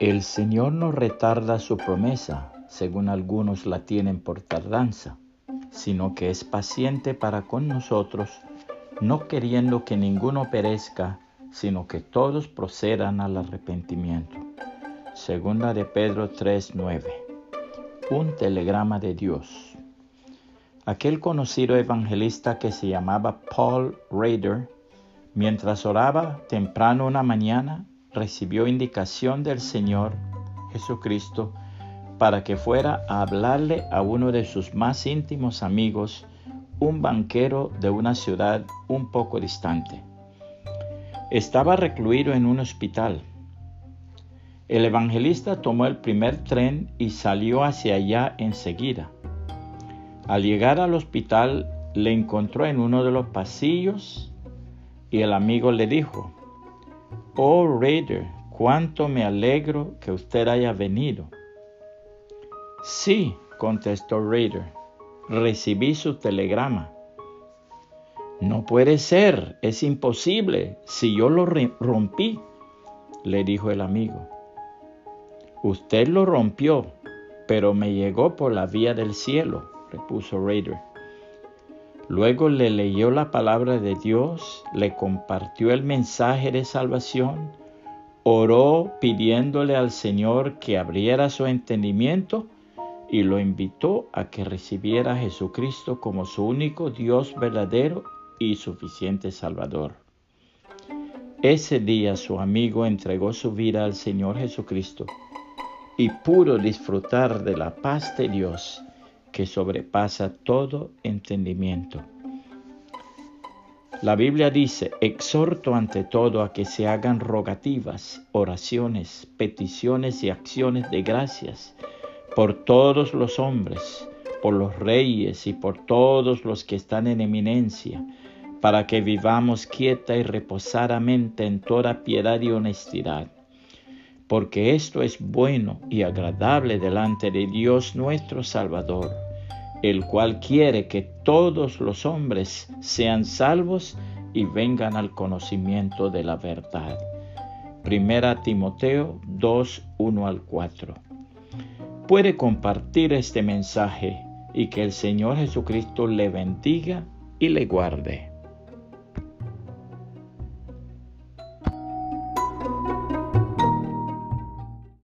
El Señor no retarda su promesa, según algunos la tienen por tardanza, sino que es paciente para con nosotros, no queriendo que ninguno perezca, sino que todos procedan al arrepentimiento. Segunda de Pedro 3:9. Un telegrama de Dios. Aquel conocido evangelista que se llamaba Paul Rader, mientras oraba temprano una mañana, recibió indicación del Señor Jesucristo para que fuera a hablarle a uno de sus más íntimos amigos, un banquero de una ciudad un poco distante. Estaba recluido en un hospital. El evangelista tomó el primer tren y salió hacia allá enseguida. Al llegar al hospital le encontró en uno de los pasillos y el amigo le dijo, Oh Raider, cuánto me alegro que usted haya venido. Sí, contestó Raider, recibí su telegrama. No puede ser, es imposible, si yo lo rompí, le dijo el amigo. Usted lo rompió, pero me llegó por la vía del cielo, repuso Raider. Luego le leyó la palabra de Dios, le compartió el mensaje de salvación, oró pidiéndole al Señor que abriera su entendimiento y lo invitó a que recibiera a Jesucristo como su único Dios verdadero y suficiente Salvador. Ese día su amigo entregó su vida al Señor Jesucristo y pudo disfrutar de la paz de Dios que sobrepasa todo entendimiento. La Biblia dice, exhorto ante todo a que se hagan rogativas, oraciones, peticiones y acciones de gracias por todos los hombres, por los reyes y por todos los que están en eminencia, para que vivamos quieta y reposadamente en toda piedad y honestidad. Porque esto es bueno y agradable delante de Dios nuestro Salvador, el cual quiere que todos los hombres sean salvos y vengan al conocimiento de la verdad. Primera Timoteo 2, 1 al 4. Puede compartir este mensaje y que el Señor Jesucristo le bendiga y le guarde.